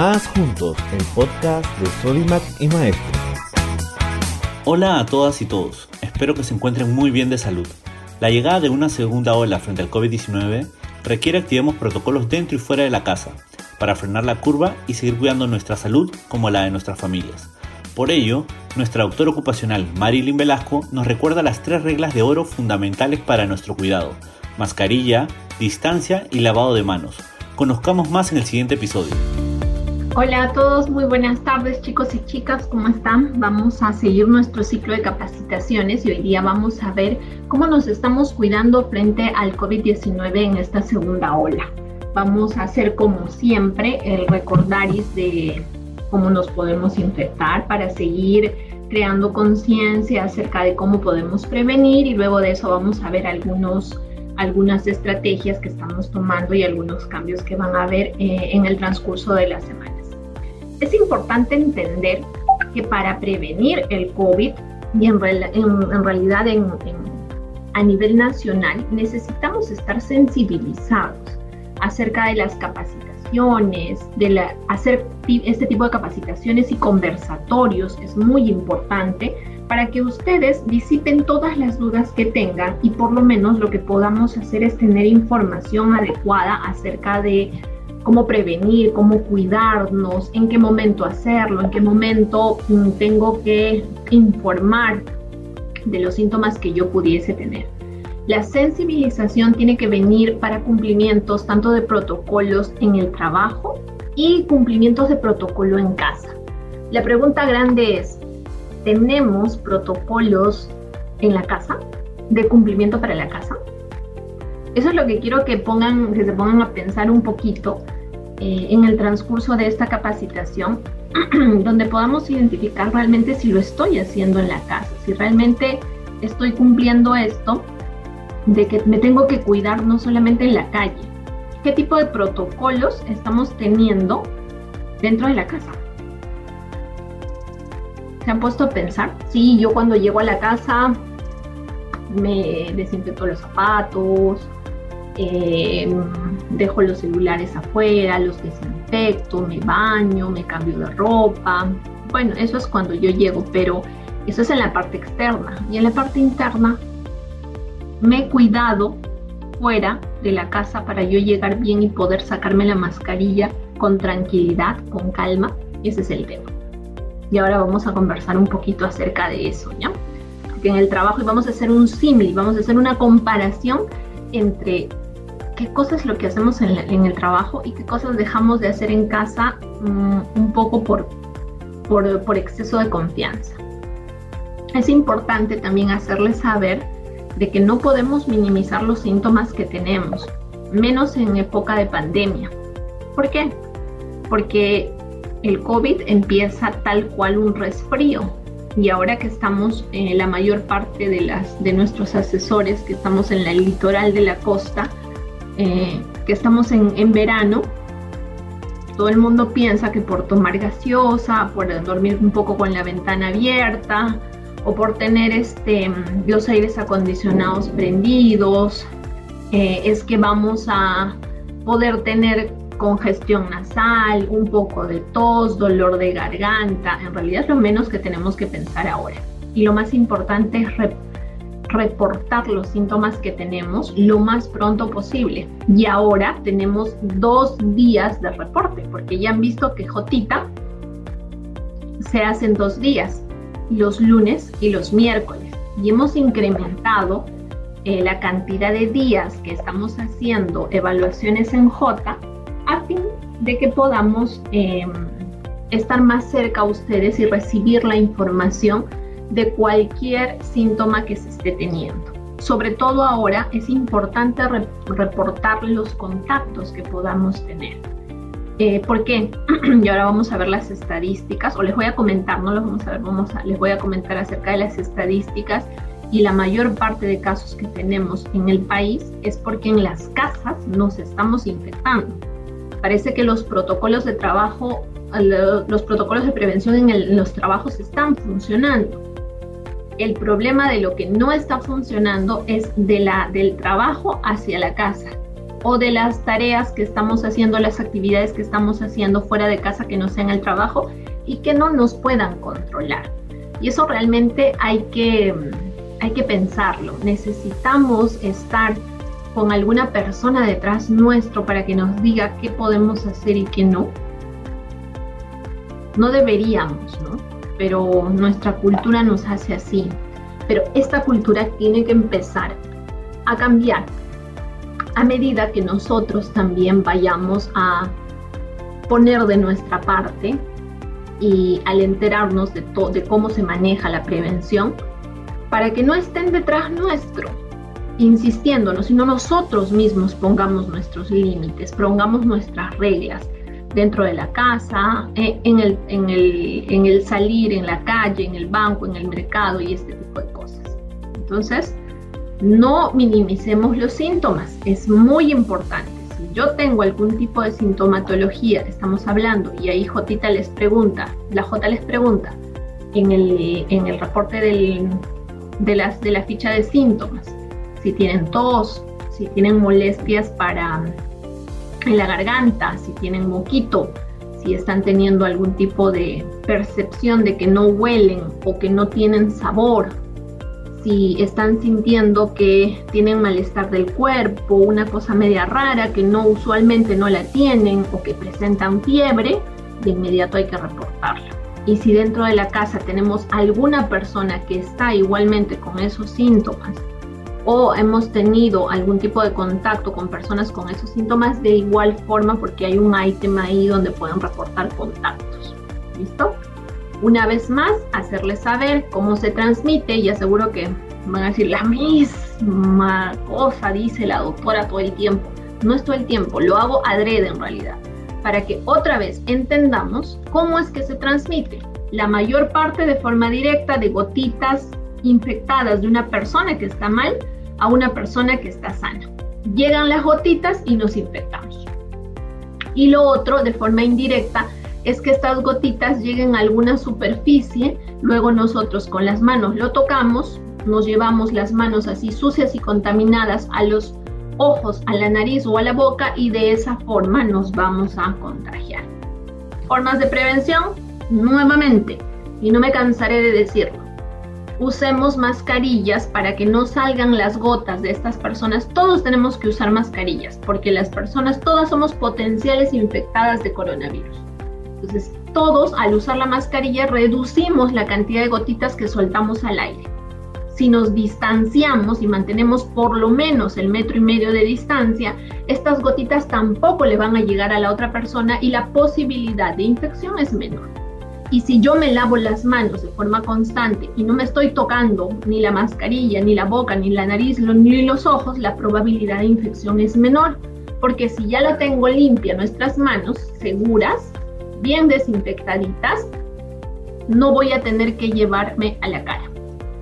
Más Juntos, el podcast de Solimac y Maestro. Hola a todas y todos, espero que se encuentren muy bien de salud. La llegada de una segunda ola frente al COVID-19 requiere que activemos protocolos dentro y fuera de la casa para frenar la curva y seguir cuidando nuestra salud como la de nuestras familias. Por ello, nuestra doctora ocupacional Marilyn Velasco nos recuerda las tres reglas de oro fundamentales para nuestro cuidado. Mascarilla, distancia y lavado de manos. Conozcamos más en el siguiente episodio. Hola a todos, muy buenas tardes chicos y chicas, ¿cómo están? Vamos a seguir nuestro ciclo de capacitaciones y hoy día vamos a ver cómo nos estamos cuidando frente al COVID-19 en esta segunda ola. Vamos a hacer como siempre el recordaris de cómo nos podemos infectar para seguir creando conciencia acerca de cómo podemos prevenir y luego de eso vamos a ver algunos algunas estrategias que estamos tomando y algunos cambios que van a haber eh, en el transcurso de las semanas. Es importante entender que para prevenir el COVID y en, realidad a nivel nacional necesitamos estar sensibilizados acerca de las capacitaciones, de hacer este tipo de capacitaciones y conversatorios es muy importante para que ustedes disipen todas las dudas que tengan y por lo menos lo que podamos hacer es tener información adecuada acerca de cómo prevenir, cómo cuidarnos, en qué momento hacerlo, en qué momento mm, tengo que informar de los síntomas que yo pudiese tener. La sensibilización tiene que venir para cumplimientos tanto de protocolos en el trabajo y cumplimientos de protocolo en casa. La pregunta grande es, ¿tenemos protocolos en la casa de cumplimiento para la casa? Eso es lo que quiero que pongan, que se pongan a pensar un poquito eh, en el transcurso de esta capacitación, donde podamos identificar realmente si lo estoy haciendo en la casa, si realmente estoy cumpliendo esto, de que me tengo que cuidar no solamente en la calle, qué tipo de protocolos estamos teniendo dentro de la casa. ¿Se han puesto a pensar? Sí, yo cuando llego a la casa me desinfecto los zapatos, eh, dejo los celulares afuera, los desinfecto, me baño, me cambio de ropa. Bueno, eso es cuando yo llego, pero eso es en la parte externa. Y en la parte interna, me he cuidado fuera de la casa para yo llegar bien y poder sacarme la mascarilla con tranquilidad, con calma. Ese es el tema. Y ahora vamos a conversar un poquito acerca de eso, ¿ya? Porque en el trabajo vamos a hacer un símil, vamos a hacer una comparación entre qué cosas es lo que hacemos en, el trabajo y qué cosas dejamos de hacer en casa mm, un poco por, por, por exceso de confianza. Es importante también hacerles saber de que no podemos minimizar los síntomas que tenemos, menos en época de pandemia. ¿Por qué? Porque el COVID empieza tal cual un resfrío y ahora que estamos, eh, la mayor parte de, las, de nuestros asesores que estamos en el litoral de la costa, eh, que estamos en, verano, todo el mundo piensa que por tomar gaseosa, por dormir un poco con la ventana abierta o por tener este, los aires acondicionados prendidos, eh, es que vamos a poder tener congestión nasal, un poco de tos, dolor de garganta. En realidad es lo menos que tenemos que pensar ahora. Y lo más importante es reportar los síntomas que tenemos lo más pronto posible. Y ahora tenemos dos días de reporte, porque ya han visto que Jotita se hacen dos días, los lunes y los miércoles. Y hemos incrementado eh, la cantidad de días que estamos haciendo evaluaciones en J a fin de que podamos em, estar más cerca a ustedes y recibir la información de cualquier síntoma que se esté teniendo. Sobre todo ahora es importante reportar los contactos que podamos tener. Eh, ¿Por qué? y ahora vamos a ver las estadísticas, o les voy a comentar, no los vamos a ver, vamos les voy a comentar acerca de las estadísticas y la mayor parte de casos que tenemos en el país es porque en las casas nos estamos infectando. Parece que los protocolos de trabajo, los protocolos de prevención en los trabajos están funcionando, el problema de lo que no está funcionando es de la, del trabajo hacia la casa. o de las tareas que estamos haciendo, las actividades que estamos haciendo fuera de casa que no sean el trabajo y que no nos puedan controlar. Y eso realmente hay que, hay que pensarlo. Necesitamos estar con alguna persona detrás nuestro para que nos diga qué podemos hacer y qué no. No deberíamos, ¿no? Pero nuestra cultura nos hace así. Pero esta cultura tiene que empezar a cambiar a medida que nosotros también vayamos a poner de nuestra parte y al enterarnos de, de cómo se maneja la prevención, para que no estén detrás nuestro, insistiéndonos, sino nosotros mismos pongamos nuestros límites, pongamos nuestras reglas dentro de la casa, eh, en el, en, el, en el salir, en la calle, en el banco, en el mercado y este tipo de cosas. Entonces, no minimicemos los síntomas, es muy importante. Si yo tengo algún tipo de sintomatología, estamos hablando, y ahí Jotita les pregunta, la J les pregunta en el, en el reporte de, las, de la ficha de síntomas, si tienen tos, si tienen molestias para en la garganta, si tienen moquito, si están teniendo algún tipo de percepción de que no huelen o que no tienen sabor, si están sintiendo que tienen malestar del cuerpo, una cosa media rara que no usualmente no la tienen o que presentan fiebre, de inmediato hay que reportarlo. Y si dentro de la casa tenemos alguna persona que está igualmente con esos síntomas o hemos tenido algún tipo de contacto con personas con esos síntomas, de igual forma porque hay un ítem ahí donde pueden reportar contactos. ¿Listo? Una vez más, hacerles saber cómo se transmite y aseguro que van a decir la misma cosa, dice la doctora todo el tiempo. No es todo el tiempo, lo hago adrede en realidad, para que otra vez entendamos cómo es que se transmite. La mayor parte de forma directa de gotitas infectadas de una persona que está mal a una persona que está sana. Llegan las gotitas y nos infectamos. Y lo otro, de forma indirecta, es que estas gotitas lleguen a alguna superficie, luego nosotros con las manos lo tocamos, nos llevamos las manos así sucias y contaminadas a los ojos, a la nariz o a la boca y de esa forma nos vamos a contagiar. Formas de prevención, nuevamente, y no me cansaré de decirlo, usemos mascarillas para que no salgan las gotas de estas personas. Todos tenemos que usar mascarillas porque las personas, todas somos potenciales infectadas de coronavirus. Entonces, todos al usar la mascarilla reducimos la cantidad de gotitas que soltamos al aire. Si nos distanciamos y mantenemos por lo menos el metro y medio de distancia, estas gotitas tampoco le van a llegar a la otra persona y la posibilidad de infección es menor. Y si yo me lavo las manos de forma constante y no me estoy tocando ni la mascarilla, ni la boca, ni la nariz, ni los ojos, la probabilidad de infección es menor. Porque si ya la tengo limpia nuestras manos, seguras, bien desinfectaditas, no voy a tener que llevarme a la cara.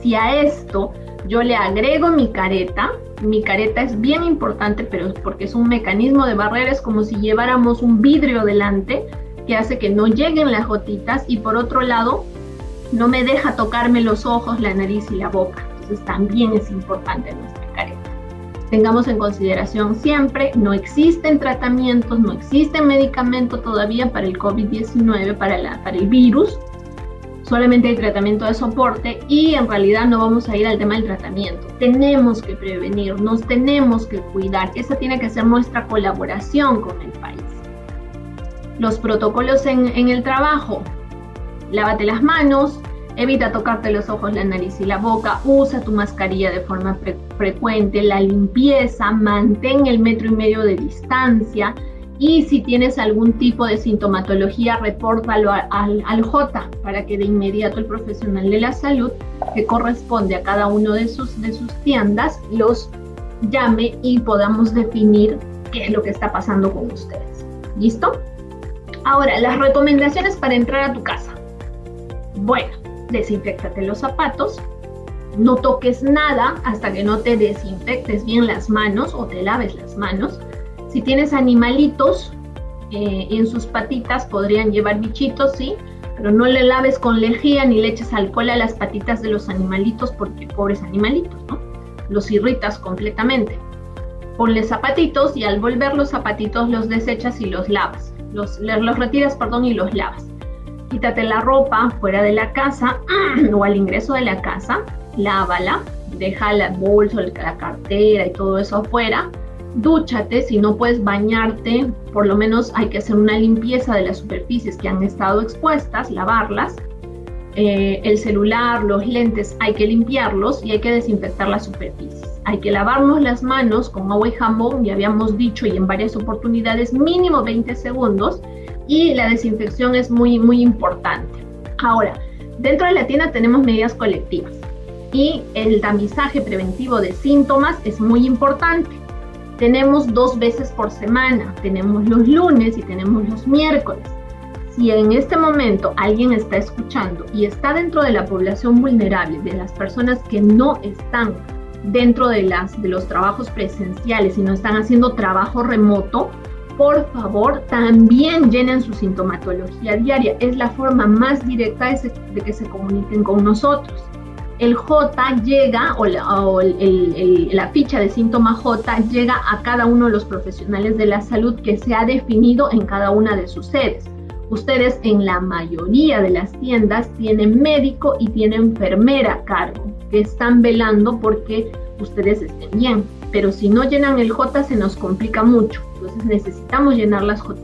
Si a esto yo le agrego mi careta, mi careta es bien importante, pero porque es un mecanismo de barrera, es como si lleváramos un vidrio delante que hace que no lleguen las gotitas y por otro lado no me deja tocarme los ojos, la nariz y la boca. Entonces también es importante nuestra careta tengamos en consideración siempre, no existen tratamientos, no existe medicamento todavía para el COVID-19, para, para el virus, solamente hay tratamiento de soporte y en realidad no vamos a ir al tema del tratamiento. Tenemos que prevenir, nos tenemos que cuidar, esa tiene que ser nuestra colaboración con el país. Los protocolos en, el trabajo, lávate las manos, Evita tocarte los ojos, la nariz y la boca. Usa tu mascarilla de forma frecuente. La limpieza. Mantén el metro y medio de distancia. Y si tienes algún tipo de sintomatología, repórtalo al, al, J para que de inmediato el profesional de la salud que corresponde a cada uno de sus, de sus tiendas los llame y podamos definir qué es lo que está pasando con ustedes. ¿Listo? Ahora, las recomendaciones para entrar a tu casa. Bueno, desinfectate los zapatos, no toques nada hasta que no te desinfectes bien las manos o te laves las manos. Si tienes animalitos eh, en sus patitas, podrían llevar bichitos, sí, pero no le laves con lejía ni le eches alcohol a las patitas de los animalitos porque pobres animalitos, ¿no? Los irritas completamente. ponle zapatitos y al volver los zapatitos los desechas y los lavas. Los, los retiras, perdón, y los lavas. Quítate la ropa fuera de la casa o al ingreso de la casa, lávala, deja el bolso, la cartera y todo eso afuera. Dúchate, si no puedes bañarte, por lo menos hay que hacer una limpieza de las superficies que han estado expuestas, lavarlas. Eh, el celular, los lentes, hay que limpiarlos y hay que desinfectar las superficies. Hay que lavarnos las manos con agua y jabón, ya habíamos dicho y en varias oportunidades, mínimo 20 segundos y la desinfección es muy, muy importante. Ahora, dentro de la tienda tenemos medidas colectivas y el tamizaje preventivo de síntomas es muy importante. Tenemos dos veces por semana, tenemos los lunes y tenemos los miércoles. Si en este momento alguien está escuchando y está dentro de la población vulnerable, de las personas que no están dentro de, las, de los trabajos presenciales y no están haciendo trabajo remoto, por favor también llenen su sintomatología diaria. Es la forma más directa de que se comuniquen con nosotros el J llega, o, la, ficha de síntoma J llega a cada uno de los profesionales de la salud que se ha definido en cada una de sus sedes. Ustedes en la mayoría de las tiendas tienen médico y tienen enfermera a cargo, que están velando porque ustedes estén bien. Pero si no llenan el J se nos complica mucho. Entonces necesitamos llenar las J.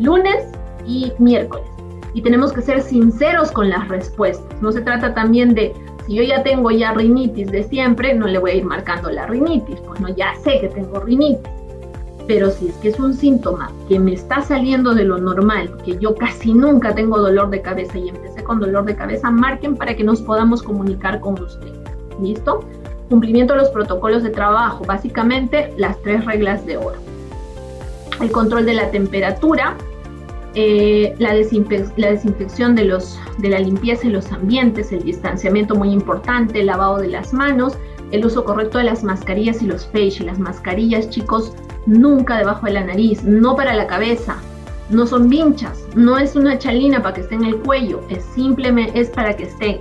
Lunes y miércoles. Y tenemos que ser sinceros con las respuestas. No se trata también de si yo ya tengo ya rinitis de siempre, no le voy a ir marcando la rinitis, pues no, ya sé que tengo rinitis. Pero si es que es un síntoma que me está saliendo de lo normal, que yo casi nunca tengo dolor de cabeza y empecé con dolor de cabeza, marquen para que nos podamos comunicar con usted. ¿Listo? Cumplimiento de los protocolos de trabajo, básicamente las tres reglas de oro. El control de la temperatura, eh, la, desinfección de, los, de la limpieza y los ambientes, el distanciamiento muy importante, el lavado de las manos, el uso correcto de las mascarillas y los face. Las mascarillas, chicos, nunca debajo de la nariz, no para la cabeza, no son vinchas, no es una chalina para que esté en el cuello, es simplemente es para que esté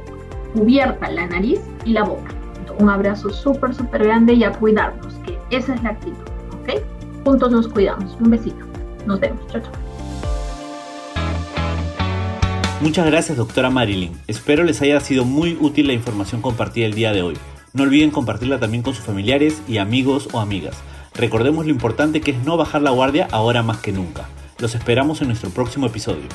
cubierta la nariz y la boca. Un abrazo súper, súper grande y a cuidarnos, que esa es la actitud, ¿ok? Juntos nos cuidamos. Un besito. Nos vemos. Chao, chao. Muchas gracias doctora Marilyn. Espero les haya sido muy útil la información compartida el día de hoy. No olviden compartirla también con sus familiares y amigos o amigas. Recordemos lo importante que es no bajar la guardia ahora más que nunca. Los esperamos en nuestro próximo episodio.